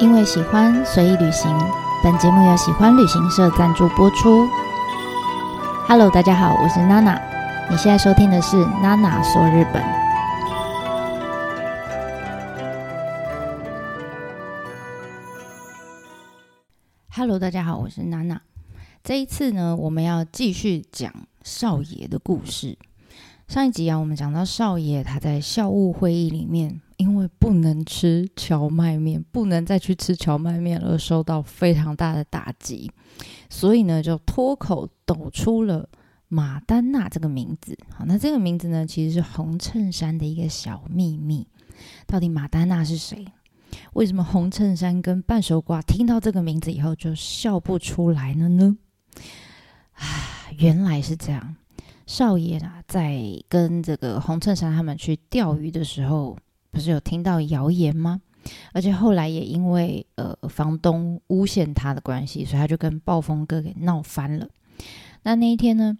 因为喜欢随意旅行，本节目由喜欢旅行社赞助播出。Hello，大家好，我是娜娜。你现在收听的是娜娜说日本。Hello，大家好，我是娜娜。这一次呢，我们要继续讲少爷的故事。上一集啊，我们讲到少爷他在校务会议里面。因为不能吃荞麦面，不能再去吃荞麦面而受到非常大的打击，所以呢，就脱口抖出了马丹娜这个名字。好，那这个名字呢，其实是红衬衫的一个小秘密。到底马丹娜是谁？为什么红衬衫跟半熟瓜听到这个名字以后就笑不出来了呢？啊，原来是这样。少爷啊，在跟这个红衬衫他们去钓鱼的时候。不是有听到谣言吗？而且后来也因为呃房东诬陷他的关系，所以他就跟暴风哥给闹翻了。那那一天呢，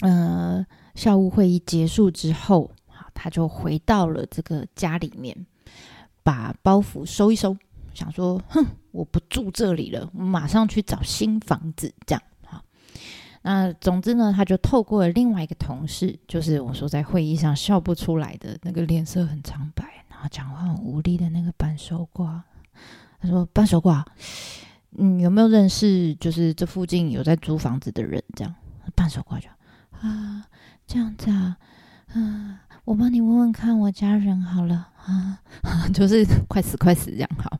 呃，校务会议结束之后，他就回到了这个家里面，把包袱收一收，想说，哼，我不住这里了，我马上去找新房子，这样。那总之呢，他就透过了另外一个同事，就是我说在会议上笑不出来的那个脸色很苍白，然后讲话很无力的那个半手瓜。他说：“半手瓜，嗯，有没有认识就是这附近有在租房子的人？”这样，半手瓜就啊，这样子啊，啊。我帮你问问看，我家人好了啊，就是 快死快死这样好。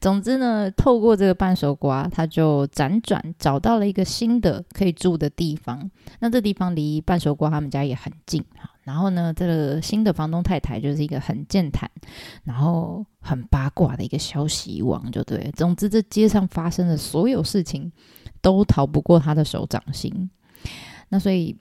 总之呢，透过这个半熟瓜，他就辗转找到了一个新的可以住的地方。那这地方离半熟瓜他们家也很近哈。然后呢，这个新的房东太太就是一个很健谈，然后很八卦的一个消息王，就对。总之，这街上发生的所有事情都逃不过他的手掌心。那所以。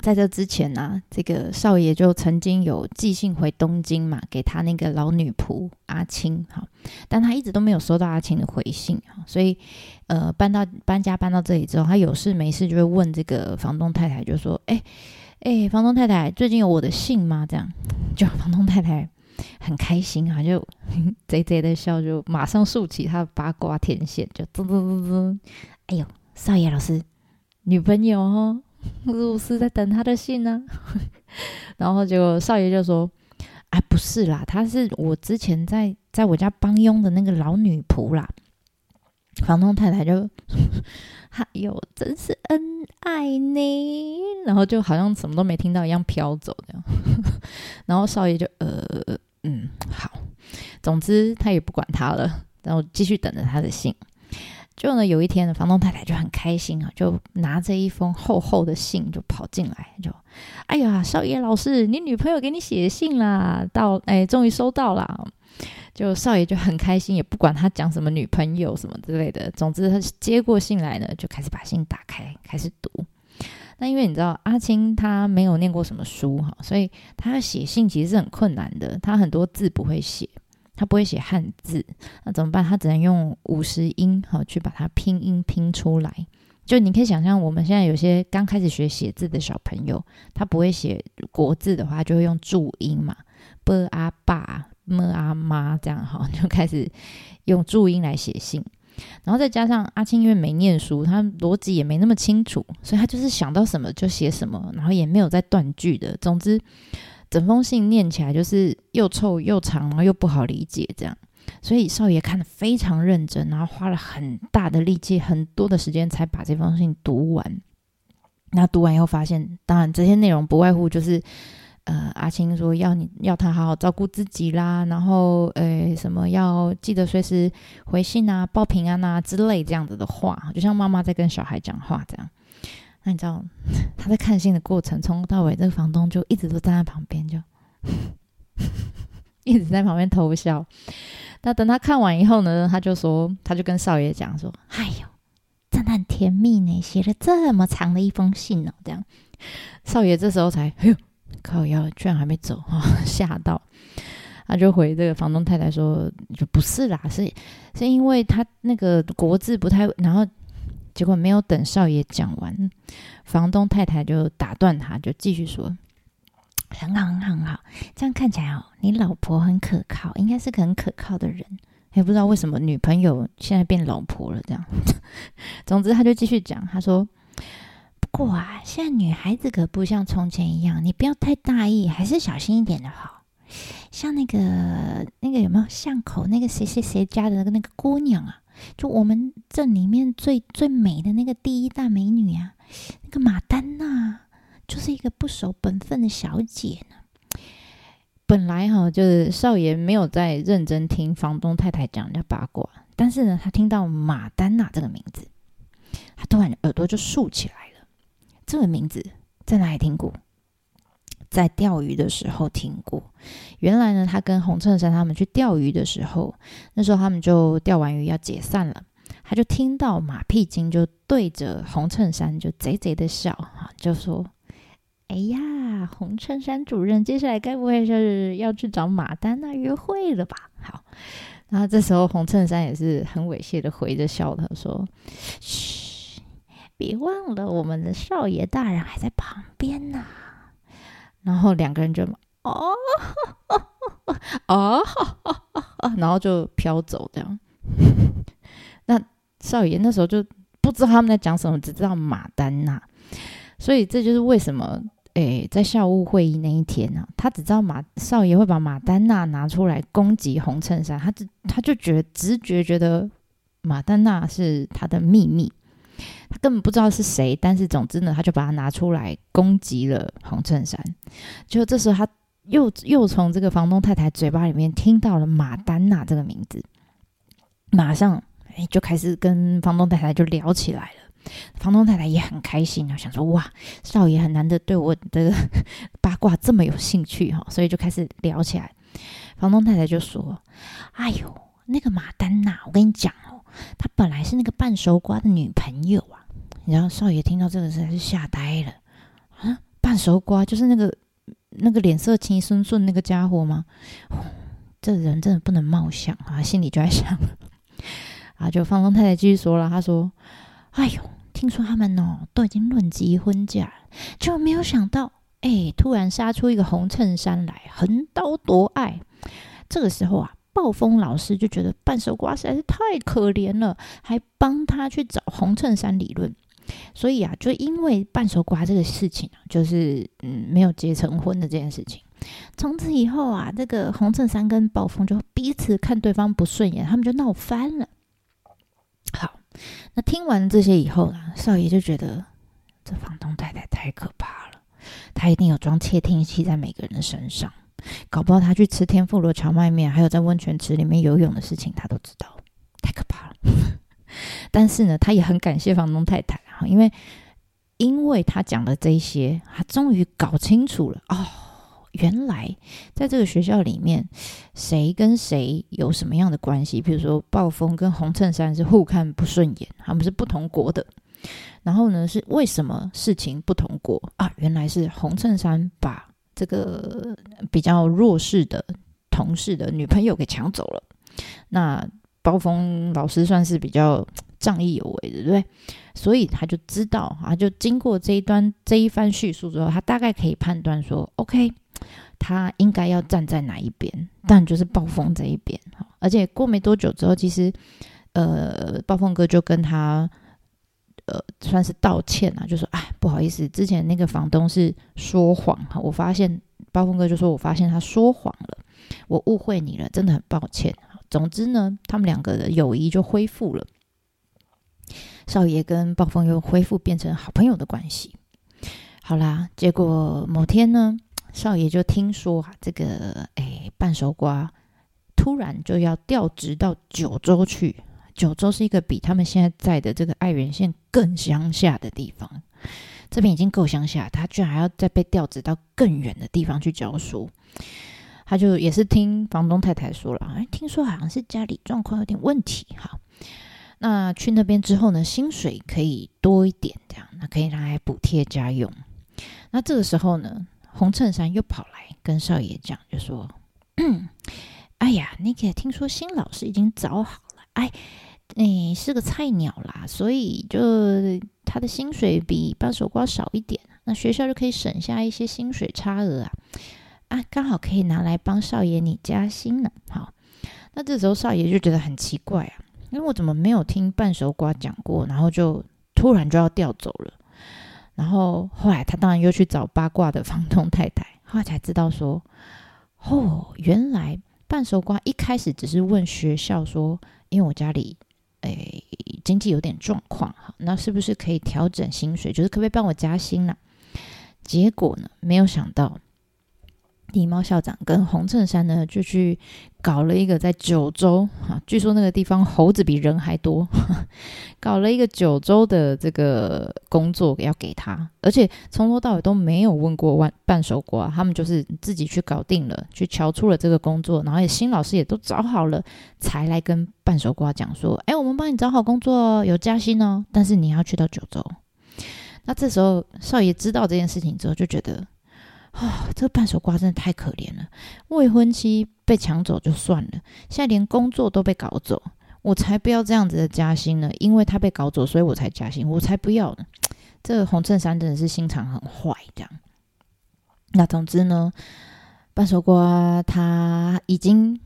在这之前呢，这个少爷就曾经有寄信回东京嘛，给他那个老女仆阿青哈，但他一直都没有收到阿青的回信哈，所以呃搬到搬家搬到这里之后，他有事没事就会问这个房东太太，就说：“哎哎，房东太太，最近有我的信吗？”这样，就房东太太很开心啊，就 贼贼的笑，就马上竖起他的八卦天线，就滋滋滋滋，哎呦，少爷老师女朋友哦。我是在等他的信呢，然后结果少爷就说：“哎，不是啦，她是我之前在在我家帮佣的那个老女仆啦。”房东太太就：“ 哎呦，真是恩爱呢。”然后就好像什么都没听到一样飘走这样。然后少爷就呃嗯好，总之他也不管他了，然后继续等着他的信。就呢，有一天呢，房东太太就很开心啊，就拿着一封厚厚的信就跑进来，就，哎呀，少爷老师，你女朋友给你写信啦，到，哎，终于收到啦。就少爷就很开心，也不管他讲什么女朋友什么之类的，总之他接过信来呢，就开始把信打开，开始读。那因为你知道阿青他没有念过什么书哈，所以他写信其实是很困难的，他很多字不会写。他不会写汉字，那怎么办？他只能用五十音好去把它拼音拼出来。就你可以想象，我们现在有些刚开始学写字的小朋友，他不会写国字的话，就会用注音嘛，b 啊爸，m 啊妈这样哈，就开始用注音来写信。然后再加上阿青因为没念书，他逻辑也没那么清楚，所以他就是想到什么就写什么，然后也没有在断句的。总之。整封信念起来就是又臭又长，然后又不好理解，这样，所以少爷看得非常认真，然后花了很大的力气、很多的时间才把这封信读完。那读完以后发现，当然这些内容不外乎就是，呃，阿青说要你要他好好照顾自己啦，然后呃什么要记得随时回信啊、报平安啊之类这样子的话，就像妈妈在跟小孩讲话这样。你知道 他在看信的过程，从头到尾，这个房东就一直都站在旁边，就 一直在旁边偷笑。那等他看完以后呢，他就说，他就跟少爷讲说：“哎呦，真的很甜蜜呢，写了这么长的一封信哦。”这样，少爷这时候才，哎呦，靠腰居然还没走啊，吓到。他就回这个房东太太说：“就不是啦，是是因为他那个国字不太，然后。”结果没有等少爷讲完，房东太太就打断他，就继续说：“很好，很好，很好，这样看起来哦，你老婆很可靠，应该是个很可靠的人。也不知道为什么女朋友现在变老婆了这样。总之，他就继续讲，他说：“不过啊，现在女孩子可不像从前一样，你不要太大意，还是小心一点的好。像那个那个有没有巷口那个谁谁谁家的那个那个姑娘啊，就我们镇里面最最美的那个第一大美女啊，那个马丹娜，就是一个不守本分的小姐呢。”本来哈，就是少爷没有在认真听房东太太讲人家八卦，但是呢，他听到马丹娜这个名字，他突然耳朵就竖起来了。这个名字在哪里听过？在钓鱼的时候听过。原来呢，他跟洪衬衫他们去钓鱼的时候，那时候他们就钓完鱼要解散了，他就听到马屁精就对着洪衬衫就贼贼的笑哈，就说。哎呀，红衬衫主任，接下来该不会是要去找马丹娜约会了吧？好，然后这时候红衬衫也是很猥亵的回着笑，他说：“嘘，别忘了我们的少爷大人还在旁边呢。”然后两个人就哦哦，然后就飘走这样。那少爷那时候就不知道他们在讲什么，只知道马丹娜，所以这就是为什么。诶，在校务会议那一天呢，他只知道马少爷会把马丹娜拿出来攻击红衬衫，他只他就觉直觉觉得马丹娜是他的秘密，他根本不知道是谁，但是总之呢，他就把它拿出来攻击了红衬衫。就这时候，他又又从这个房东太太嘴巴里面听到了马丹娜这个名字，马上诶就开始跟房东太太就聊起来了。房东太太也很开心啊，想说哇，少爷很难得对我的八卦这么有兴趣哈，所以就开始聊起来。房东太太就说：“哎呦，那个马丹娜，我跟你讲，她本来是那个半熟瓜的女朋友啊。”然后少爷听到这个实在是吓呆了啊，半熟瓜就是那个那个脸色青顺顺那个家伙吗？这人真的不能貌相啊，心里就在想啊。就房东太太继续说了，她说：“哎呦。”听说他们哦都已经论及婚嫁，就没有想到，哎，突然杀出一个红衬衫来，横刀夺爱。这个时候啊，暴风老师就觉得半熟瓜实在是太可怜了，还帮他去找红衬衫理论。所以啊，就因为半熟瓜这个事情啊，就是嗯没有结成婚的这件事情，从此以后啊，这个红衬衫跟暴风就彼此看对方不顺眼，他们就闹翻了。好。那听完这些以后呢，少爷就觉得这房东太太太可怕了，他一定有装窃听器在每个人的身上，搞不好他去吃天妇罗荞麦面，还有在温泉池里面游泳的事情，他都知道，太可怕了。但是呢，他也很感谢房东太太啊，因为因为他讲的这些，他终于搞清楚了哦。原来在这个学校里面，谁跟谁有什么样的关系？比如说，暴风跟红衬衫是互看不顺眼，他们是不同国的。然后呢，是为什么事情不同国啊？原来是红衬衫把这个比较弱势的同事的女朋友给抢走了。那暴风老师算是比较仗义有为的，对不对？所以他就知道啊，就经过这一段这一番叙述之后，他大概可以判断说，OK。他应该要站在哪一边？但就是暴风这一边而且过没多久之后，其实呃，暴风哥就跟他呃，算是道歉啊，就说：“哎，不好意思，之前那个房东是说谎哈。我发现暴风哥就说我发现他说谎了，我误会你了，真的很抱歉。总之呢，他们两个的友谊就恢复了，少爷跟暴风又恢复变成好朋友的关系。好啦，结果某天呢。少爷就听说啊，这个哎半熟瓜突然就要调职到九州去。九州是一个比他们现在在的这个爱媛县更乡下的地方，这边已经够乡下，他居然还要再被调职到更远的地方去教书。他就也是听房东太太说了，哎，听说好像是家里状况有点问题哈。那去那边之后呢，薪水可以多一点，这样那可以拿来补贴家用。那这个时候呢？红衬衫又跑来跟少爷讲，就说：“哎呀，那个听说新老师已经找好了，哎，你是个菜鸟啦，所以就他的薪水比半熟瓜少一点，那学校就可以省下一些薪水差额啊，啊，刚好可以拿来帮少爷你加薪呢。好，那这时候少爷就觉得很奇怪啊，因为我怎么没有听半熟瓜讲过，然后就突然就要调走了。然后后来他当然又去找八卦的房东太太，后来才知道说，哦，原来半熟瓜一开始只是问学校说，因为我家里诶经济有点状况，哈，那是不是可以调整薪水，就是可不可以帮我加薪呢？结果呢，没有想到。狸猫校长跟红衬衫呢，就去搞了一个在九州哈，据说那个地方猴子比人还多，搞了一个九州的这个工作要给他，而且从头到尾都没有问过万半熟瓜，他们就是自己去搞定了，去瞧出了这个工作，然后也新老师也都找好了，才来跟半熟瓜讲说，哎，我们帮你找好工作哦，有加薪哦，但是你要去到九州。那这时候少爷知道这件事情之后，就觉得。啊，这个半熟瓜真的太可怜了！未婚妻被抢走就算了，现在连工作都被搞走，我才不要这样子的加薪呢！因为他被搞走，所以我才加薪，我才不要呢！这个红衬衫真的是心肠很坏，这样。那总之呢，半熟瓜他已经。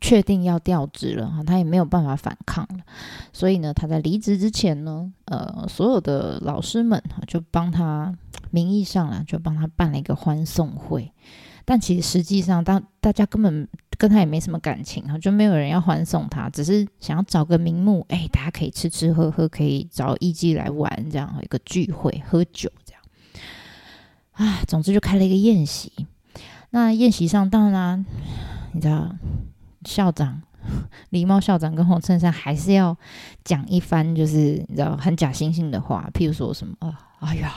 确定要调职了哈，他也没有办法反抗了，所以呢，他在离职之前呢，呃，所有的老师们就帮他名义上啊，就帮他办了一个欢送会，但其实实际上，当大家根本跟他也没什么感情哈，就没有人要欢送他，只是想要找个名目，哎，大家可以吃吃喝喝，可以找艺伎来玩这样一个聚会，喝酒这样，啊，总之就开了一个宴席。那宴席上当然，你知道。校长，狸猫校长跟红衬衫还是要讲一番，就是你知道很假惺惺的话，譬如说什么啊，哎呀，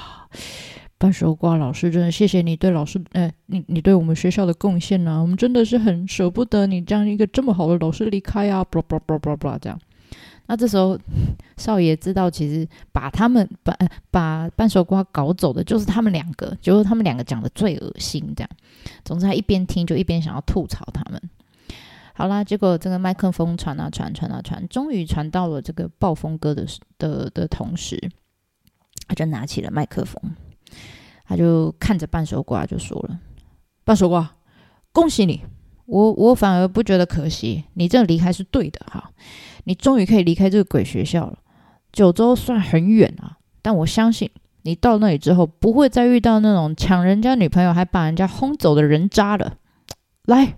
半熟瓜老师真的谢谢你对老师，呃，你你对我们学校的贡献呢，我们真的是很舍不得你这样一个这么好的老师离开啊，啵啵啵啵啵这样。那这时候少爷知道，其实把他们把把半熟瓜搞走的就是他们两个，就是他们两个讲的最恶心这样。总之，他一边听就一边想要吐槽他们。好啦，结果这个麦克风传啊传，传啊传，终于传到了这个暴风哥的的的同时，他就拿起了麦克风，他就看着半熟瓜就说了：“半熟瓜，恭喜你，我我反而不觉得可惜，你这离开是对的哈，你终于可以离开这个鬼学校了。九州算很远啊，但我相信你到那里之后，不会再遇到那种抢人家女朋友还把人家轰走的人渣了。来。”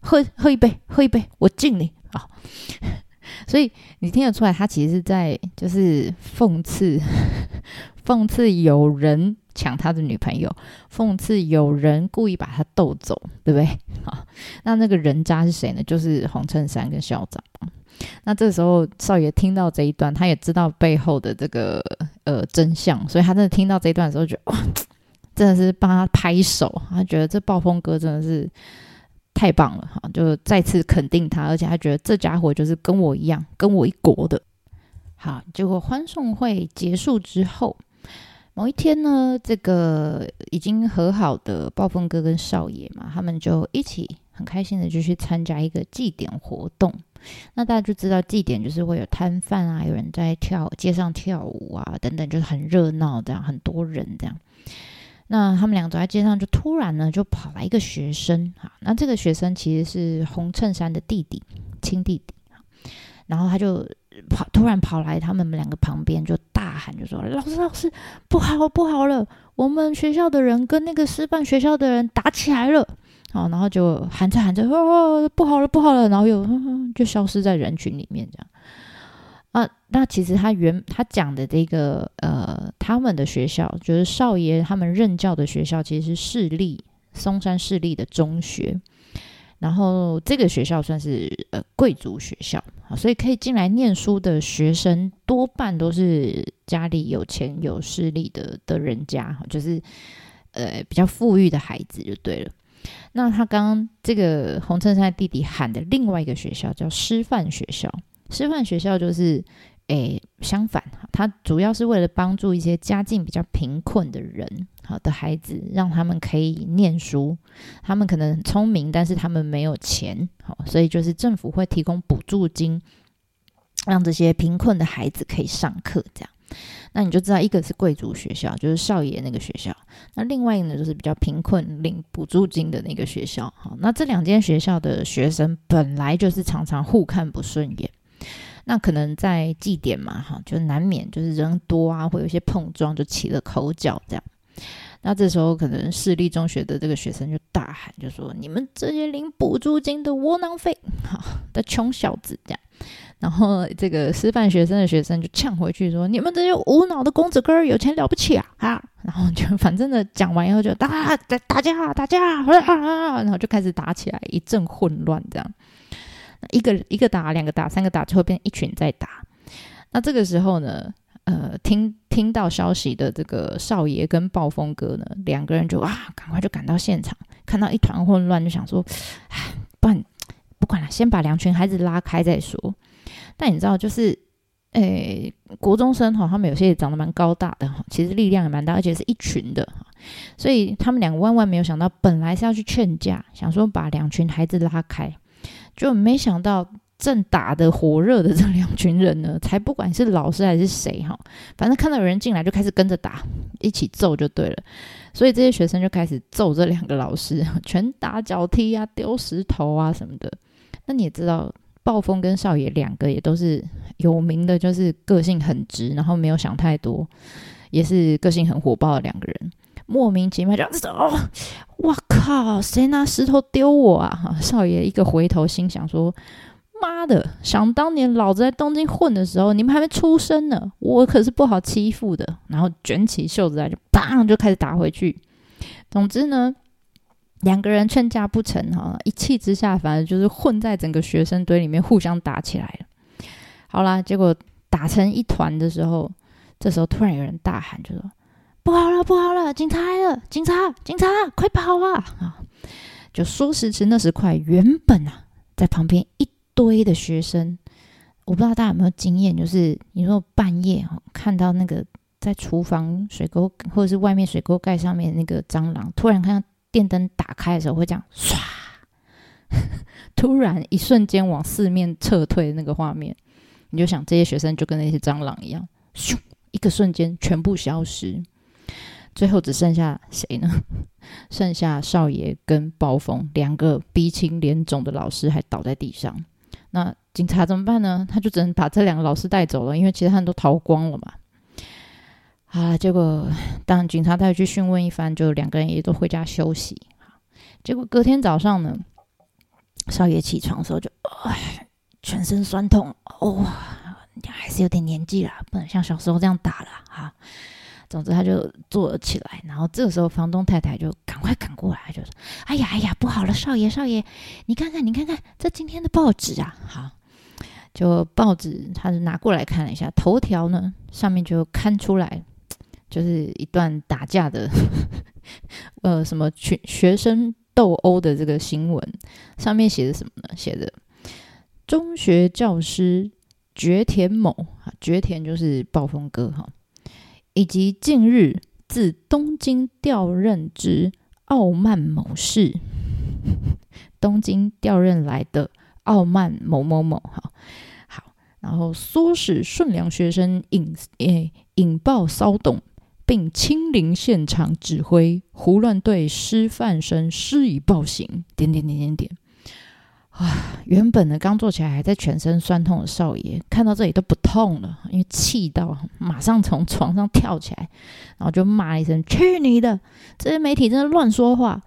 喝喝一杯，喝一杯，我敬你啊！所以你听得出来，他其实是在就是讽刺，讽刺有人抢他的女朋友，讽刺有人故意把他逗走，对不对？好，那那个人渣是谁呢？就是黄衬衫跟校长。那这时候少爷听到这一段，他也知道背后的这个呃真相，所以他真的听到这一段的时候，觉得哇，真的是帮他拍手，他觉得这暴风哥真的是。太棒了哈！就再次肯定他，而且他觉得这家伙就是跟我一样，跟我一国的。好，结果欢送会结束之后，某一天呢，这个已经和好的暴风哥跟少爷嘛，他们就一起很开心的就去参加一个祭典活动。那大家就知道祭典就是会有摊贩啊，有人在跳街上跳舞啊，等等，就是很热闹这样，很多人这样。那他们两个走在街上，就突然呢，就跑来一个学生哈。那这个学生其实是红衬衫的弟弟，亲弟弟。然后他就跑，突然跑来他们两个旁边，就大喊，就说：“老师，老师，不好，不好了！我们学校的人跟那个师范学校的人打起来了。”好，然后就喊着喊着，哦，不好了，不好了！然后又就消失在人群里面，这样。啊，那其实他原他讲的这个呃，他们的学校就是少爷他们任教的学校，其实是市立松山市立的中学。然后这个学校算是呃贵族学校，所以可以进来念书的学生多半都是家里有钱有势力的的人家，就是呃比较富裕的孩子就对了。那他刚刚这个红衬衫弟弟喊的另外一个学校叫师范学校。师范学校就是，诶，相反哈，它主要是为了帮助一些家境比较贫困的人，好的孩子，让他们可以念书。他们可能很聪明，但是他们没有钱，好，所以就是政府会提供补助金，让这些贫困的孩子可以上课。这样，那你就知道，一个是贵族学校，就是少爷那个学校；那另外一个呢，就是比较贫困领补助金的那个学校。好，那这两间学校的学生本来就是常常互看不顺眼。那可能在祭典嘛，哈，就难免就是人多啊，会有一些碰撞，就起了口角这样。那这时候可能市立中学的这个学生就大喊，就说：“你们这些领补助金的窝囊废，哈 的穷小子！”这样。然后这个师范学生的学生就呛回去说：“你们这些无脑的公子哥，有钱了不起啊！”啊，然后就反正的讲完以后就打打打架打架，然后就开始打起来，一阵混乱这样。一个一个打，两个打，三个打，最后变一群在打。那这个时候呢，呃，听听到消息的这个少爷跟暴风哥呢，两个人就啊，赶快就赶到现场，看到一团混乱，就想说，唉，不然不管了，先把两群孩子拉开再说。但你知道，就是，诶，国中生哈，他们有些也长得蛮高大的哈，其实力量也蛮大，而且是一群的哈，所以他们两个万万没有想到，本来是要去劝架，想说把两群孩子拉开。就没想到正打的火热的这两群人呢，才不管是老师还是谁哈，反正看到有人进来就开始跟着打，一起揍就对了。所以这些学生就开始揍这两个老师，拳打脚踢啊，丢石头啊什么的。那你也知道，暴风跟少爷两个也都是有名的，就是个性很直，然后没有想太多，也是个性很火爆的两个人。莫名其妙就走，我靠！谁拿石头丢我啊？少爷一个回头，心想说：“妈的！想当年老子在东京混的时候，你们还没出生呢，我可是不好欺负的。”然后卷起袖子来，就砰就开始打回去。总之呢，两个人劝架不成，哈，一气之下，反正就是混在整个学生堆里面互相打起来了。好啦，结果打成一团的时候，这时候突然有人大喊，就说。不好了，不好了！警察来了！警察，警察，快跑啊！啊，就说时迟，那时快，原本啊，在旁边一堆的学生，我不知道大家有没有经验，就是你说半夜看到那个在厨房水沟或者是外面水沟盖上面那个蟑螂，突然看到电灯打开的时候会这样唰，突然一瞬间往四面撤退的那个画面，你就想这些学生就跟那些蟑螂一样，咻，一个瞬间全部消失。最后只剩下谁呢？剩下少爷跟暴风两个鼻青脸肿的老师还倒在地上。那警察怎么办呢？他就只能把这两个老师带走了，因为其他人都逃光了嘛。啊，结果当警察带去讯问一番，就两个人也都回家休息。结果隔天早上呢，少爷起床的时候就哎，全身酸痛哦，还是有点年纪了，不能像小时候这样打了哈。总之，他就坐了起来，然后这个时候，房东太太就赶快赶过来，就说：“哎呀，哎呀，不好了，少爷，少爷，你看看，你看看，这今天的报纸啊，好，就报纸，他就拿过来看了一下，头条呢上面就刊出来，就是一段打架的，呃，什么学学生斗殴的这个新闻，上面写的什么呢？写着中学教师绝田某啊，绝田就是暴风哥哈。”以及近日自东京调任之傲慢某士，东京调任来的傲慢某某某，哈好，然后唆使顺良学生引诶引爆骚动，并亲临现场指挥胡乱对师范生施以暴行，点点点点点。啊，原本呢刚坐起来还在全身酸痛的少爷，看到这里都不痛了，因为气到马上从床上跳起来，然后就骂一声：“去你的！这些媒体真的乱说话，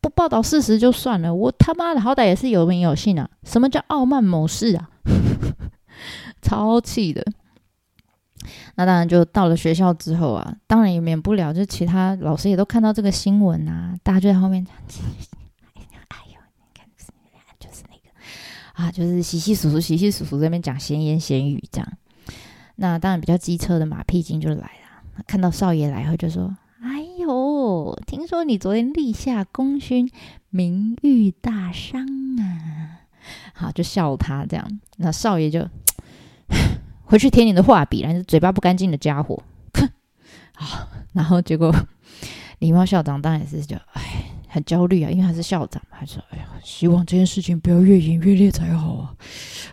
不报道事实就算了，我他妈的好歹也是有名有姓啊！什么叫傲慢某事啊？超气的！那当然就到了学校之后啊，当然也免不了，就其他老师也都看到这个新闻啊，大家就在后面。”啊，就是稀稀疏疏、稀稀疏疏这边讲闲言闲语这样。那当然比较机车的马屁精就来了，看到少爷来后就说：“哎呦，听说你昨天立下功勋，名誉大伤啊！”好，就笑他这样。那少爷就 回去填你的画笔，然后嘴巴不干净的家伙，哼！好，然后结果礼貌校长当然也是就哎。很焦虑啊，因为他是校长嘛，他说：“哎呀，希望这件事情不要越演越烈才好啊。”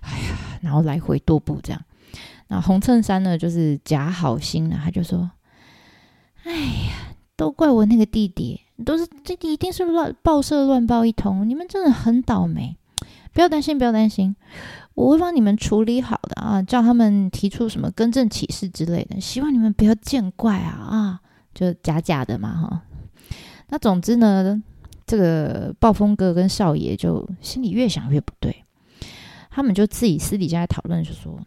哎呀，然后来回踱步这样。那红衬衫呢，就是假好心了，他就说：“哎呀，都怪我那个弟弟，都是弟弟一定是乱报社乱报一通，你们真的很倒霉。不要担心，不要担心，我会帮你们处理好的啊，叫他们提出什么更正启事之类的，希望你们不要见怪啊啊，就假假的嘛哈。那总之呢，这个暴风哥跟少爷就心里越想越不对，他们就自己私底下讨论，就说。”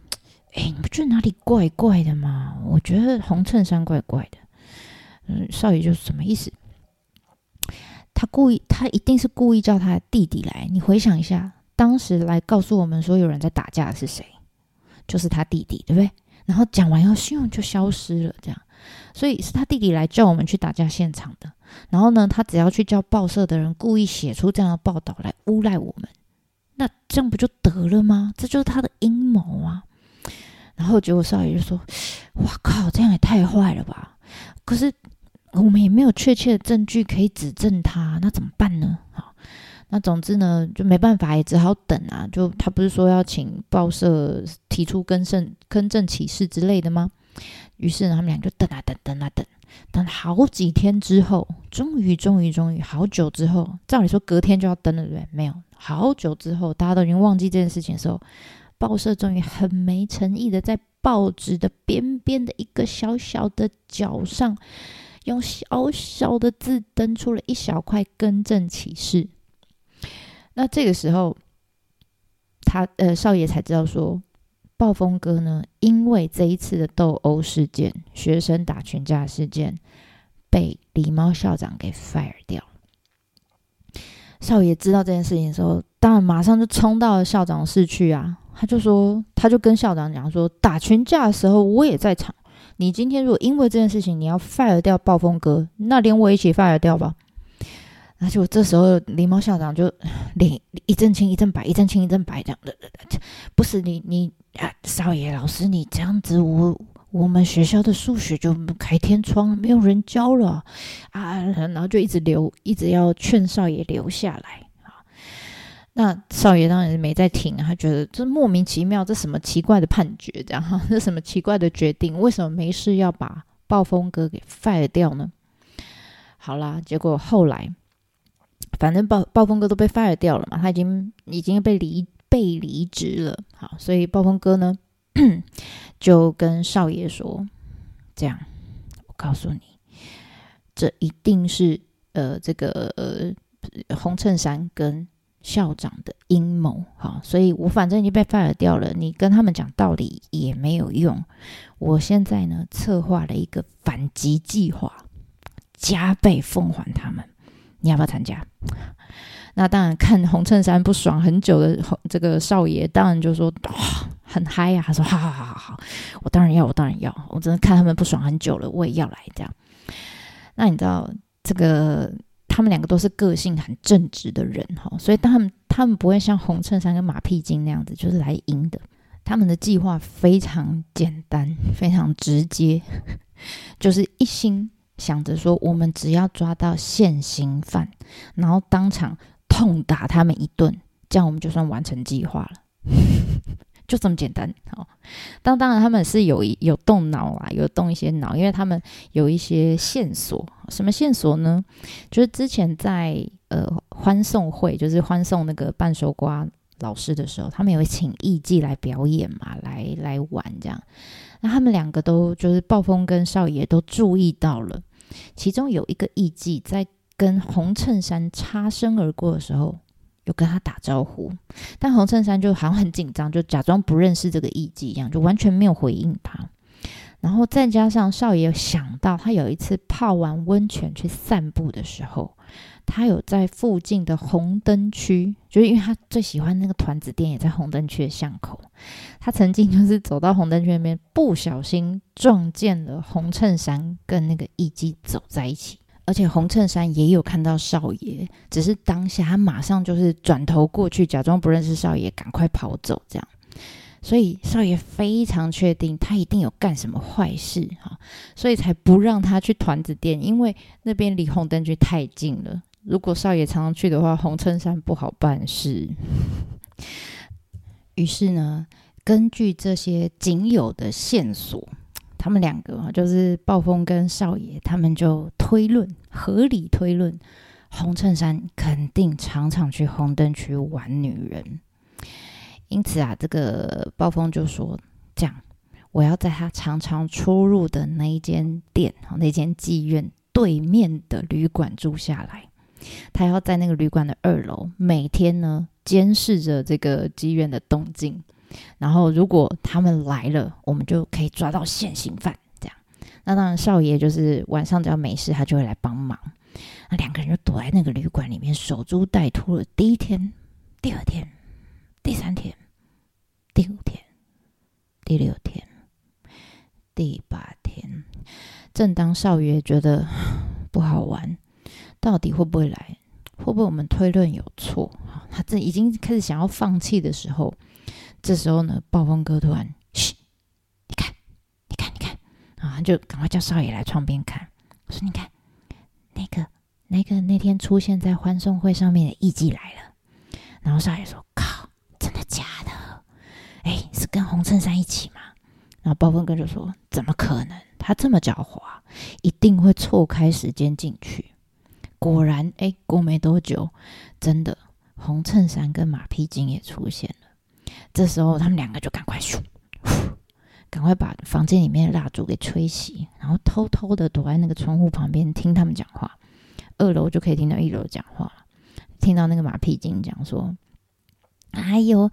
哎，你不觉得哪里怪怪的吗？我觉得红衬衫怪怪的。嗯，少爷就是什么意思？他故意，他一定是故意叫他弟弟来。你回想一下，当时来告诉我们说有人在打架的是谁？就是他弟弟，对不对？然后讲完以后，信用就消失了，这样。所以是他弟弟来叫我们去打架现场的。然后呢，他只要去叫报社的人故意写出这样的报道来诬赖我们，那这样不就得了吗？这就是他的阴谋啊！然后结果少爷就说：“哇靠，这样也太坏了吧！可是我们也没有确切的证据可以指证他，那怎么办呢？好，那总之呢，就没办法，也只好等啊。就他不是说要请报社提出更正、更正启事之类的吗？于是呢他们俩就等啊等，等啊等，等好几天之后，终于、终于、终于，好久之后，照理说隔天就要登了，对不对？没有，好久之后，大家都已经忘记这件事情的时候。”报社终于很没诚意的在报纸的边边的一个小小的角上，用小小的字登出了一小块更正启事。那这个时候，他呃少爷才知道说，暴风哥呢，因为这一次的斗殴事件、学生打群架事件，被狸猫校长给 fire 掉。少爷知道这件事情的时候，当然马上就冲到了校长室去啊。他就说，他就跟校长讲说，打群架的时候我也在场。你今天如果因为这件事情你要 fire 掉暴风哥，那连我一起 fire 掉吧。而且我这时候，狸猫校长就 脸一阵青一阵白，一阵青一阵白这样的。不是你你啊，少爷老师，你这样子，我我们学校的数学就开天窗，没有人教了啊。然后就一直留，一直要劝少爷留下来啊。那少爷当然没在听，他觉得这莫名其妙，这什么奇怪的判决，这样哈，这什么奇怪的决定？为什么没事要把暴风哥给 fire 掉呢？好啦，结果后来，反正暴暴风哥都被 fire 掉了嘛，他已经已经被离被离职了。好，所以暴风哥呢 就跟少爷说：“这样，我告诉你，这一定是呃这个呃红衬衫跟。”校长的阴谋，好，所以我反正已经被 fire 掉了，你跟他们讲道理也没有用。我现在呢，策划了一个反击计划，加倍奉还他们。你要不要参加？那当然，看红衬衫不爽很久的这个少爷，当然就说哇 很嗨呀。他说：好好好好好，我当然要，我当然要。我真的看他们不爽很久了，我也要来这样。那你知道这个？他们两个都是个性很正直的人哈，所以他们他们不会像红衬衫跟马屁精那样子，就是来赢的。他们的计划非常简单，非常直接，就是一心想着说，我们只要抓到现行犯，然后当场痛打他们一顿，这样我们就算完成计划了。就这么简单哦。当当然他们是有有动脑啊，有动一些脑，因为他们有一些线索。什么线索呢？就是之前在呃欢送会，就是欢送那个半熟瓜老师的时候，他们有请艺伎来表演嘛，来来玩这样。那他们两个都就是暴风跟少爷都注意到了，其中有一个艺妓在跟红衬衫擦身而过的时候。有跟他打招呼，但红衬衫就好像很紧张，就假装不认识这个艺妓一样，就完全没有回应他。然后再加上少爷想到，他有一次泡完温泉去散步的时候，他有在附近的红灯区，就是因为他最喜欢那个团子店，也在红灯区的巷口。他曾经就是走到红灯区那边，不小心撞见了红衬衫跟那个艺妓走在一起。而且红衬衫也有看到少爷，只是当下他马上就是转头过去，假装不认识少爷，赶快跑走。这样，所以少爷非常确定他一定有干什么坏事哈，所以才不让他去团子店，因为那边离红灯区太近了。如果少爷常常去的话，红衬衫不好办事。于是呢，根据这些仅有的线索，他们两个就是暴风跟少爷，他们就推论，合理推论，红衬衫肯定常常去红灯区玩女人。因此啊，这个暴风就说：“这样，我要在他常常出入的那一间店，那间妓院对面的旅馆住下来。他要在那个旅馆的二楼，每天呢监视着这个妓院的动静。然后，如果他们来了，我们就可以抓到现行犯。这样，那当然，少爷就是晚上只要没事，他就会来帮忙。那两个人就躲在那个旅馆里面守株待兔了。第一天，第二天。”第三天、第五天、第六天、第八天，正当少爷觉得 不好玩，到底会不会来？会不会我们推论有错？他这已经开始想要放弃的时候，这时候呢，暴风哥突然，嘘，你看，你看，你看，啊，就赶快叫少爷来窗边看。我说，你看，那个、那个那天出现在欢送会上面的艺妓来了。然后少爷说，靠！真的假的？哎，是跟红衬衫一起吗？然后暴风哥就说：“怎么可能？他这么狡猾，一定会错开时间进去。”果然，哎，过没多久，真的红衬衫跟马屁精也出现了。这时候，他们两个就赶快咻，赶快把房间里面的蜡烛给吹熄，然后偷偷的躲在那个窗户旁边听他们讲话。二楼就可以听到一楼讲话，听到那个马屁精讲说。还有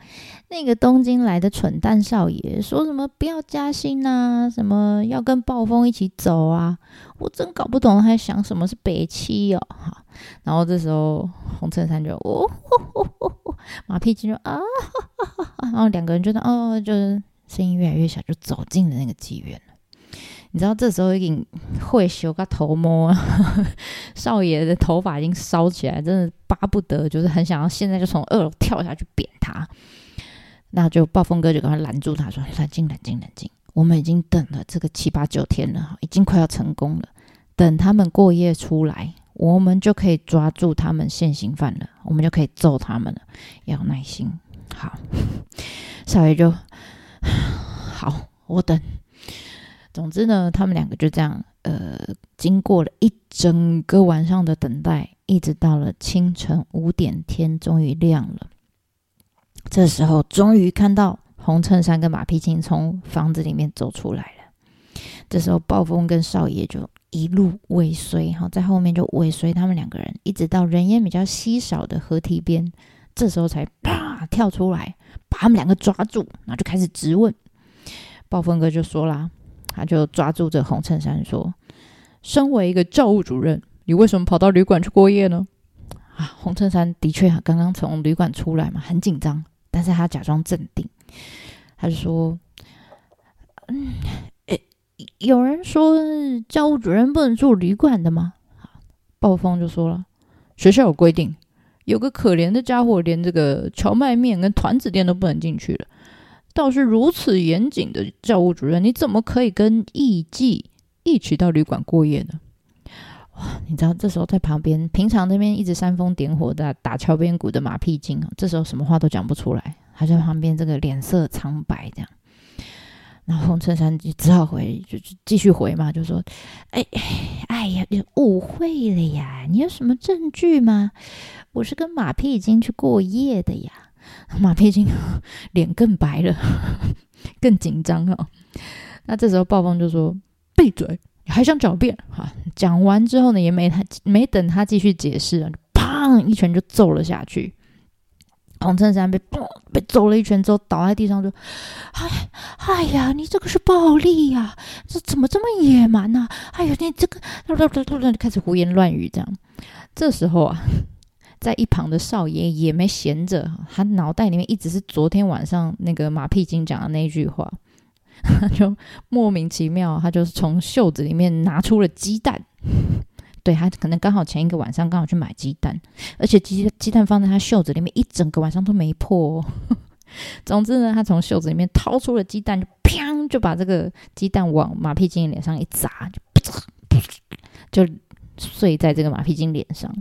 那个东京来的蠢蛋少爷说什么不要加薪呐，什么要跟暴风一起走啊？我真搞不懂他在想什么是北七哦。哈，然后这时候红衬衫就哦，马屁精就啊，然后两个人就哦，就是声音越来越小，就走进了那个妓院了。你知道这时候已经会修个头摸，少爷的头发已经烧起来，真的巴不得，就是很想要现在就从二楼跳下去扁他。那就暴风哥就赶快拦住他说：“冷静，冷静，冷静！我们已经等了这个七八九天了，已经快要成功了。等他们过夜出来，我们就可以抓住他们现行犯了，我们就可以揍他们了。要耐心，好，少爷就 好，我等。”总之呢，他们两个就这样，呃，经过了一整个晚上的等待，一直到了清晨五点，天终于亮了。这时候，终于看到红衬衫跟马屁精从房子里面走出来了。这时候，暴风跟少爷就一路尾随，哈，在后面就尾随他们两个人，一直到人烟比较稀少的河堤边，这时候才啪跳出来，把他们两个抓住，然后就开始质问。暴风哥就说啦。他就抓住这红衬衫说：“身为一个教务主任，你为什么跑到旅馆去过夜呢？”啊，红衬衫的确刚刚从旅馆出来嘛，很紧张，但是他假装镇定，他就说：“嗯，诶，有人说教务主任不能住旅馆的吗？”暴风就说了：“学校有规定，有个可怜的家伙连这个荞麦面跟团子店都不能进去了。”倒是如此严谨的教务主任，你怎么可以跟艺妓一起到旅馆过夜呢？哇！你知道这时候在旁边，平常那边一直煽风点火的打敲边鼓的马屁精，这时候什么话都讲不出来，他在旁边这个脸色苍白这样。然后红衬衫就只好回，就继续回嘛，就说：“哎哎呀，你误会了呀！你有什么证据吗？我是跟马屁精去过夜的呀。”马屁精脸更白了，更紧张哦。那这时候暴风就说：“闭嘴，你还想狡辩？”哈，讲完之后呢，也没他没等他继续解释啊，砰一拳就揍了下去。红衬衫被砰被揍了一拳之后，倒在地上就：“哎哎呀，你这个是暴力呀！这怎么这么野蛮呢？哎呀，你这个突突突突开始胡言乱语这样。这时候啊。在一旁的少爷也没闲着，他脑袋里面一直是昨天晚上那个马屁精讲的那句话，他就莫名其妙，他就是从袖子里面拿出了鸡蛋，对他可能刚好前一个晚上刚好去买鸡蛋，而且鸡鸡蛋放在他袖子里面一整个晚上都没破。哦 总之呢，他从袖子里面掏出了鸡蛋，就砰就把这个鸡蛋往马屁精脸上一砸，就就碎在这个马屁精脸上。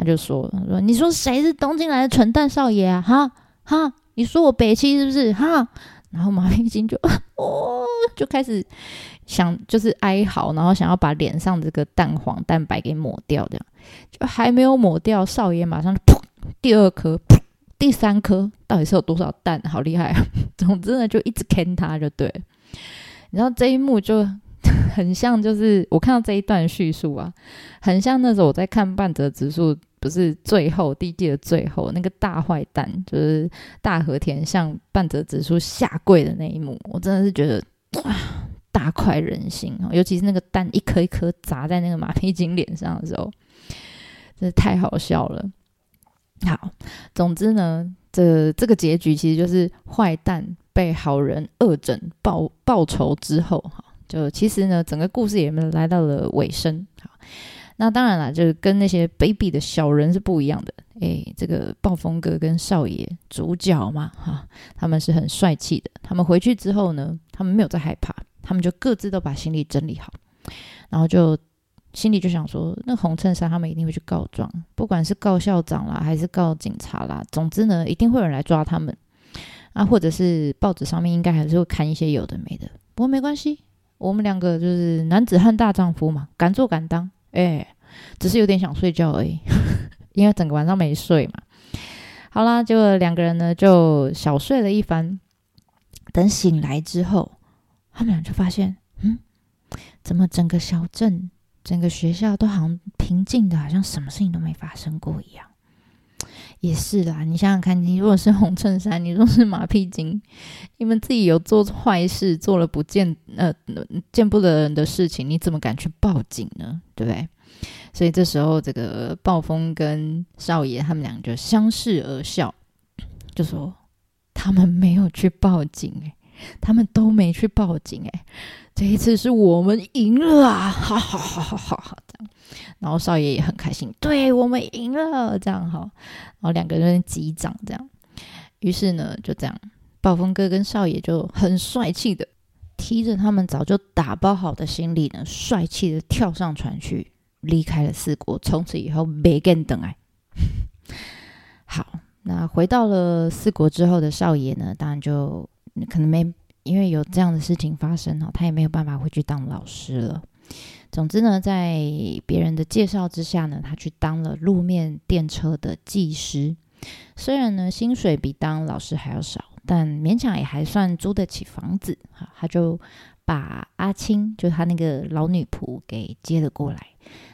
他就说：“他说你说谁是东京来的蠢蛋少爷啊？哈哈，你说我北七是不是？哈，然后马屁精就哦就开始想就是哀嚎，然后想要把脸上这个蛋黄蛋白给抹掉，这样就还没有抹掉，少爷马上就噗第二颗，噗第三颗，到底是有多少蛋？好厉害啊！总之呢，就一直坑他就对。你知道这一幕就很像，就是我看到这一段叙述啊，很像那时候我在看半泽直树。不是最后第一季的最后那个大坏蛋，就是大和田向半泽直树下跪的那一幕，我真的是觉得哇，大快人心啊！尤其是那个蛋一颗一颗砸在那个马屁精脸上的时候，真是太好笑了。好，总之呢，这这个结局其实就是坏蛋被好人恶整报报仇之后，哈，就其实呢，整个故事也来到了尾声。好。那当然了，就是跟那些卑鄙的小人是不一样的。诶，这个暴风哥跟少爷主角嘛，哈，他们是很帅气的。他们回去之后呢，他们没有再害怕，他们就各自都把行李整理好，然后就心里就想说，那红衬衫他们一定会去告状，不管是告校长啦，还是告警察啦，总之呢，一定会有人来抓他们啊，或者是报纸上面应该还是会看一些有的没的。不过没关系，我们两个就是男子汉大丈夫嘛，敢做敢当。哎，只是有点想睡觉而已，因为整个晚上没睡嘛。好啦，就两个人呢就小睡了一番。等醒来之后，他们俩就发现，嗯，怎么整个小镇、整个学校都好像平静的，好像什么事情都没发生过一样。也是啦，你想想看，你如果是红衬衫，你如是马屁精，你们自己有做坏事，做了不见呃见不得人的事情，你怎么敢去报警呢？对不对？所以这时候，这个暴风跟少爷他们俩就相视而笑，就说他们没有去报警，他们都没去报警，诶，这一次是我们赢了啊！好好好好好好！这样。然后少爷也很开心，对我们赢了，这样哈，然后两个人击掌，这样，于是呢，就这样，暴风哥跟少爷就很帅气的提着他们早就打包好的行李呢，帅气的跳上船去，离开了四国，从此以后没跟等哎。好，那回到了四国之后的少爷呢，当然就可能没因为有这样的事情发生哦，他也没有办法回去当老师了。总之呢，在别人的介绍之下呢，他去当了路面电车的技师。虽然呢，薪水比当老师还要少，但勉强也还算租得起房子。哈，他就把阿青，就他那个老女仆给接了过来。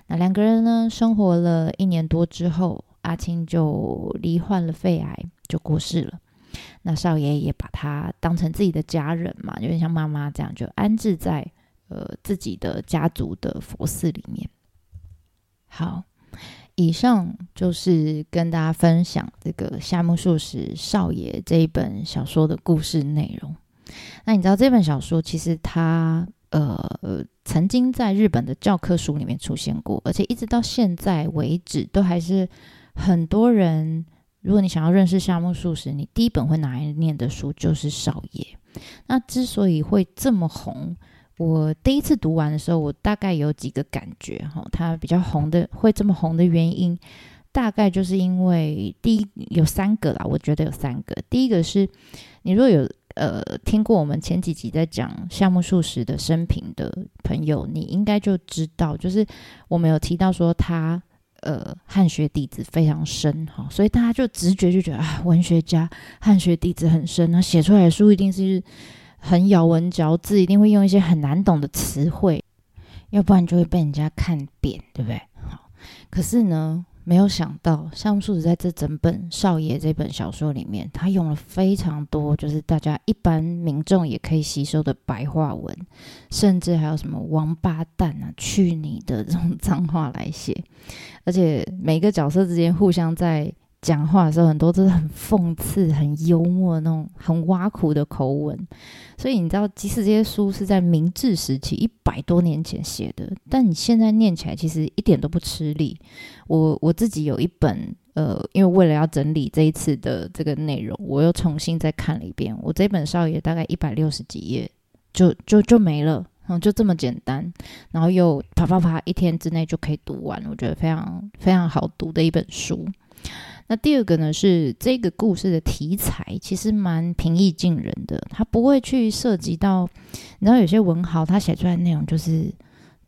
那两个人呢，生活了一年多之后，阿青就罹患了肺癌，就过世了。那少爷也把他当成自己的家人嘛，有点像妈妈这样，就安置在。呃，自己的家族的佛寺里面。好，以上就是跟大家分享这个夏目漱石少爷这一本小说的故事内容。那你知道这本小说其实它呃曾经在日本的教科书里面出现过，而且一直到现在为止都还是很多人。如果你想要认识夏目漱石，你第一本会拿来念的书就是少爷。那之所以会这么红。我第一次读完的时候，我大概有几个感觉哈，它比较红的会这么红的原因，大概就是因为第一有三个啦，我觉得有三个。第一个是，你如果有呃听过我们前几集在讲夏目漱石的生平的朋友，你应该就知道，就是我们有提到说他呃汉学底子非常深哈，所以大家就直觉就觉得啊，文学家汉学底子很深，那写出来的书一定是。很咬文嚼字，一定会用一些很难懂的词汇，要不然就会被人家看扁，对不对？好，可是呢，没有想到夏目漱石在这整本《少爷》这本小说里面，他用了非常多，就是大家一般民众也可以吸收的白话文，甚至还有什么“王八蛋”啊、“去你的”这种脏话来写，而且每个角色之间互相在。讲话的时候，很多都是很讽刺、很幽默的那种很挖苦的口吻，所以你知道，即使这些书是在明治时期一百多年前写的，但你现在念起来其实一点都不吃力。我我自己有一本，呃，因为为了要整理这一次的这个内容，我又重新再看了一遍。我这本少爷大概一百六十几页，就就就没了，嗯，就这么简单，然后又啪啪啪，一天之内就可以读完，我觉得非常非常好读的一本书。那第二个呢，是这个故事的题材其实蛮平易近人的，它不会去涉及到，你知道有些文豪他写出来的内容就是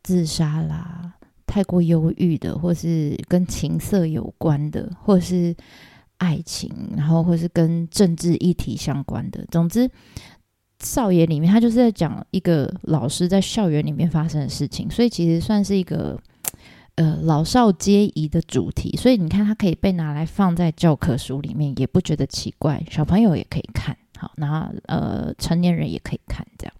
自杀啦，太过忧郁的，或是跟情色有关的，或是爱情，然后或是跟政治议题相关的。总之，少爷里面他就是在讲一个老师在校园里面发生的事情，所以其实算是一个。呃，老少皆宜的主题，所以你看，它可以被拿来放在教科书里面，也不觉得奇怪。小朋友也可以看，好，然后呃，成年人也可以看，这样。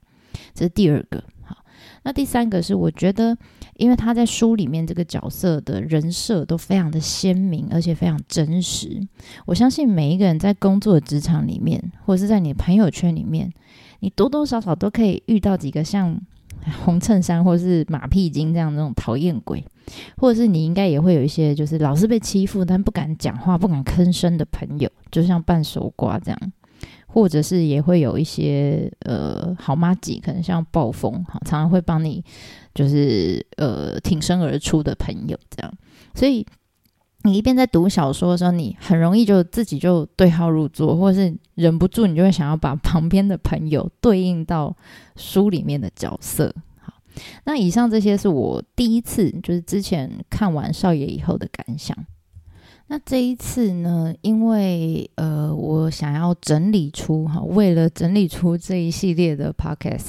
这是第二个，好。那第三个是，我觉得，因为他在书里面这个角色的人设都非常的鲜明，而且非常真实。我相信每一个人在工作职场里面，或者是在你朋友圈里面，你多多少少都可以遇到几个像 红衬衫或是马屁精这样那种讨厌鬼。或者是你应该也会有一些，就是老是被欺负但不敢讲话、不敢吭声的朋友，就像半熟瓜这样；或者是也会有一些呃好妈几，可能像暴风哈，常常会帮你就是呃挺身而出的朋友这样。所以你一边在读小说的时候，你很容易就自己就对号入座，或是忍不住你就会想要把旁边的朋友对应到书里面的角色。好那以上这些是我第一次，就是之前看完少爷以后的感想。那这一次呢，因为呃，我想要整理出哈，为了整理出这一系列的 podcast，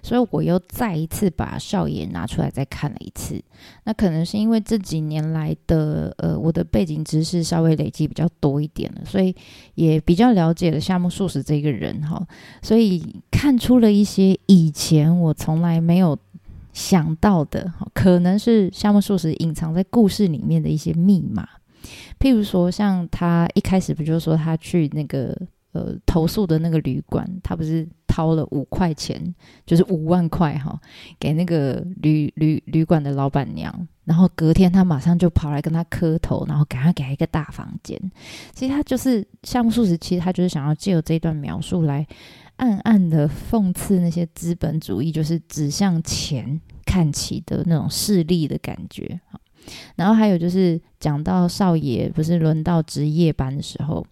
所以我又再一次把少爷拿出来再看了一次。那可能是因为这几年来的呃，我的背景知识稍微累积比较多一点了，所以也比较了解了夏目漱石这个人哈，所以看出了一些以前我从来没有。想到的可能是夏目漱石隐藏在故事里面的一些密码，譬如说，像他一开始不就说他去那个呃投诉的那个旅馆，他不是掏了五块钱，就是五万块哈，给那个旅旅旅馆的老板娘，然后隔天他马上就跑来跟他磕头，然后赶快给他一个大房间。其实他就是夏目漱石，其实他就是想要借由这一段描述来。暗暗的讽刺那些资本主义，就是指向钱看齐的那种势力的感觉。然后还有就是讲到少爷不是轮到值夜班的时候，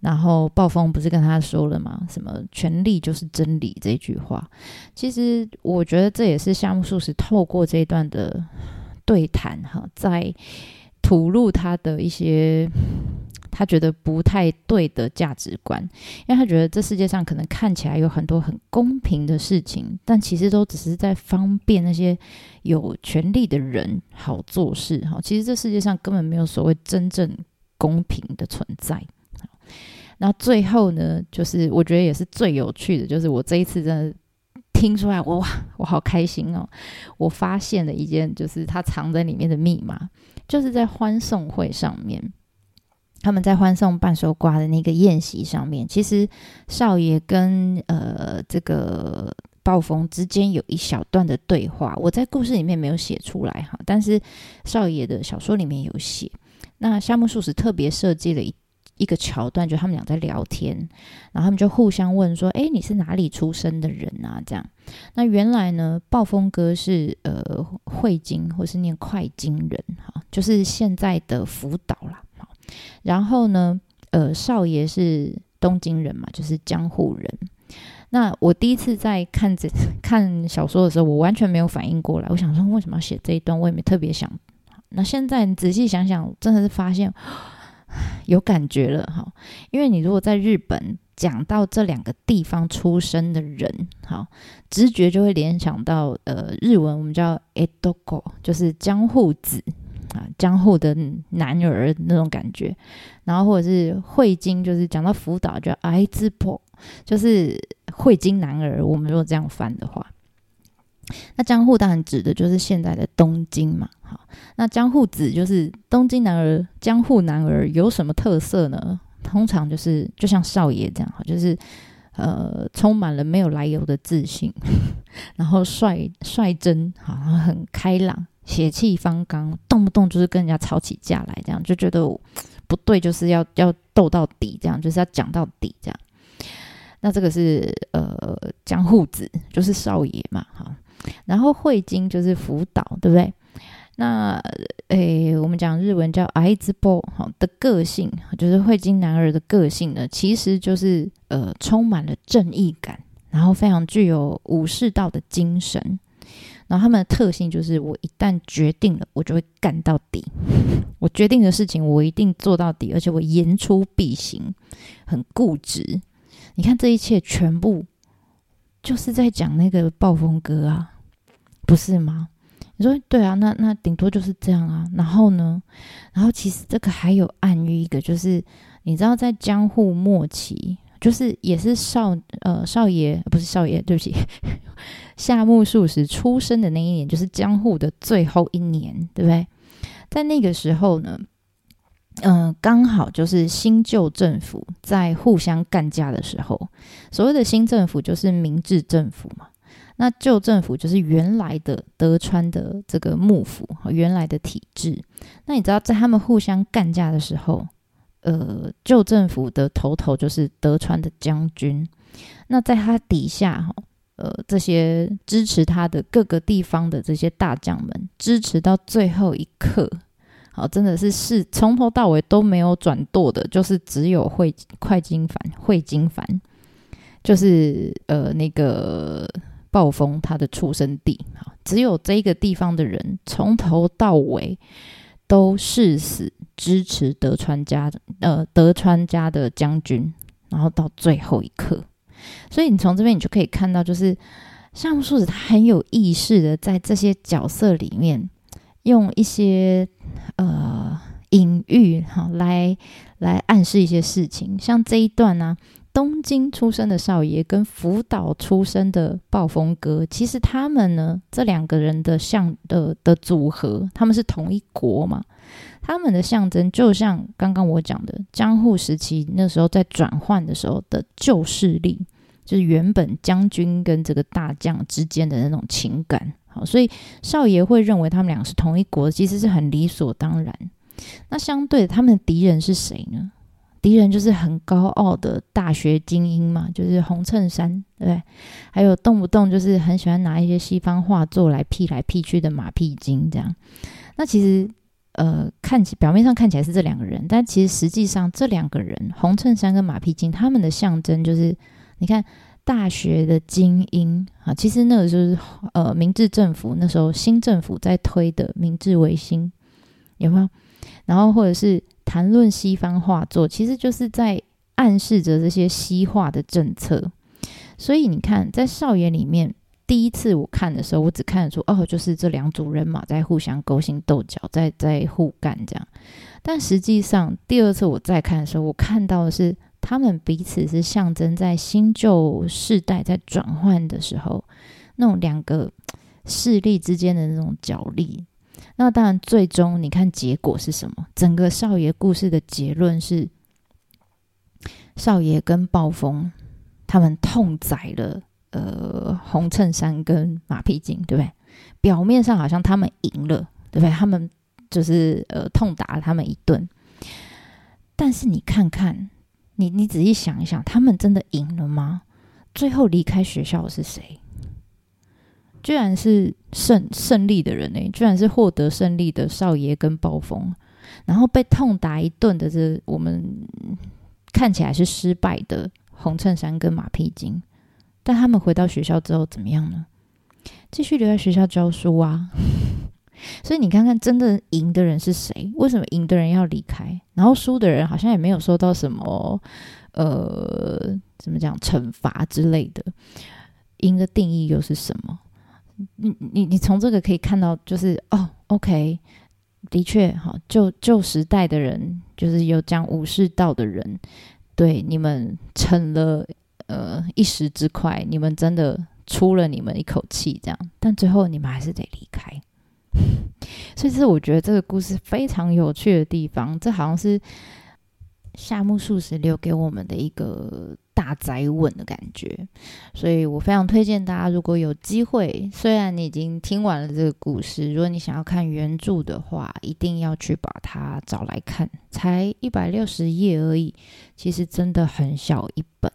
然后暴风不是跟他说了吗？什么权力就是真理这句话。其实我觉得这也是夏目漱石透过这一段的对谈，哈，在吐露他的一些。他觉得不太对的价值观，因为他觉得这世界上可能看起来有很多很公平的事情，但其实都只是在方便那些有权利的人好做事。哈，其实这世界上根本没有所谓真正公平的存在。那最后呢，就是我觉得也是最有趣的，就是我这一次真的听出来，哇，我好开心哦！我发现了一件，就是他藏在里面的密码，就是在欢送会上面。他们在欢送半熟瓜的那个宴席上面，其实少爷跟呃这个暴风之间有一小段的对话，我在故事里面没有写出来哈，但是少爷的小说里面有写。那夏目漱石特别设计了一一个桥段，就他们俩在聊天，然后他们就互相问说：“哎，你是哪里出生的人啊？”这样。那原来呢，暴风哥是呃汇金或是念会金人哈，就是现在的福岛啦。然后呢，呃，少爷是东京人嘛，就是江户人。那我第一次在看这 看小说的时候，我完全没有反应过来。我想说，为什么要写这一段？我也没特别想。那现在你仔细想想，真的是发现 有感觉了哈。因为你如果在日本讲到这两个地方出生的人，好，直觉就会联想到呃，日文我们叫 edoko，就是江户子。啊，江户的男儿那种感觉，然后或者是汇金，就是讲到福岛叫爱之婆，就是汇金男儿。我们如果这样翻的话，那江户当然指的就是现在的东京嘛。好，那江户子就是东京男儿，江户男儿有什么特色呢？通常就是就像少爷这样，哈，就是呃，充满了没有来由的自信，然后率率真，好，然后很开朗。血气方刚，动不动就是跟人家吵起架来，这样就觉得不对，就是要要斗到底，这样就是要讲到底，这样。那这个是呃江户子，就是少爷嘛，哈。然后汇金就是福岛，对不对？那诶，我们讲日文叫爱之波好的个性，就是慧金男儿的个性呢，其实就是呃充满了正义感，然后非常具有武士道的精神。然后他们的特性就是，我一旦决定了，我就会干到底。我决定的事情，我一定做到底，而且我言出必行，很固执。你看这一切全部就是在讲那个暴风歌啊，不是吗？你说对啊，那那顶多就是这样啊。然后呢，然后其实这个还有暗喻一个，就是你知道在江户末期。就是也是少呃少爷不是少爷，对不起，夏目漱石出生的那一年，就是江户的最后一年，对不对？在那个时候呢，嗯，刚好就是新旧政府在互相干架的时候。所谓的新政府就是明治政府嘛，那旧政府就是原来的德川的这个幕府原来的体制。那你知道，在他们互相干架的时候。呃，旧政府的头头就是德川的将军，那在他底下哈，呃，这些支持他的各个地方的这些大将们，支持到最后一刻，好，真的是是从头到尾都没有转舵的，就是只有会会金凡会金凡，就是呃那个暴风他的出生地，好，只有这个地方的人从头到尾。都誓死支持德川家的呃德川家的将军，然后到最后一刻。所以你从这边你就可以看到，就是夏目漱石他很有意识的在这些角色里面用一些呃隐喻哈来来暗示一些事情，像这一段呢。东京出生的少爷跟福岛出生的暴风哥，其实他们呢，这两个人的象的的组合，他们是同一国嘛？他们的象征就像刚刚我讲的江户时期那时候在转换的时候的旧势力，就是原本将军跟这个大将之间的那种情感。好，所以少爷会认为他们两个是同一国，其实是很理所当然。那相对他们的敌人是谁呢？敌人就是很高傲的大学精英嘛，就是红衬衫，对对？还有动不动就是很喜欢拿一些西方画作来 P 来 P 去的马屁精，这样。那其实，呃，看起表面上看起来是这两个人，但其实实际上这两个人，红衬衫跟马屁精，他们的象征就是，你看大学的精英啊，其实那个就是呃，明治政府那时候新政府在推的明治维新，有没有？然后或者是。谈论西方画作，其实就是在暗示着这些西化的政策。所以你看，在少爷里面，第一次我看的时候，我只看得出哦，就是这两组人马在互相勾心斗角，在在互干这样。但实际上，第二次我再看的时候，我看到的是他们彼此是象征在新旧世代在转换的时候，那种两个势力之间的那种角力。那当然，最终你看结果是什么？整个少爷故事的结论是，少爷跟暴风他们痛宰了呃红衬衫跟马屁精，对不对？表面上好像他们赢了，对不对？他们就是呃痛打了他们一顿，但是你看看，你你仔细想一想，他们真的赢了吗？最后离开学校的是谁？居然是胜胜利的人呢？居然是获得胜利的少爷跟暴风，然后被痛打一顿的这我们看起来是失败的红衬衫跟马屁精，但他们回到学校之后怎么样呢？继续留在学校教书啊！所以你看看，真的赢的人是谁？为什么赢的人要离开？然后输的人好像也没有受到什么呃，怎么讲惩罚之类的？赢的定义又是什么？你你你从这个可以看到，就是哦，OK，的确，哈，旧旧时代的人，就是有讲武士道的人，对你们成了呃一时之快，你们真的出了你们一口气，这样，但最后你们还是得离开。所以，这是我觉得这个故事非常有趣的地方。这好像是夏目漱石留给我们的一个。大宅稳的感觉，所以我非常推荐大家，如果有机会，虽然你已经听完了这个故事，如果你想要看原著的话，一定要去把它找来看，才一百六十页而已，其实真的很小一本。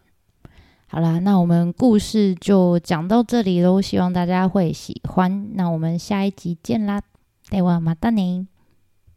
好啦，那我们故事就讲到这里喽，希望大家会喜欢。那我们下一集见啦， ではまたね。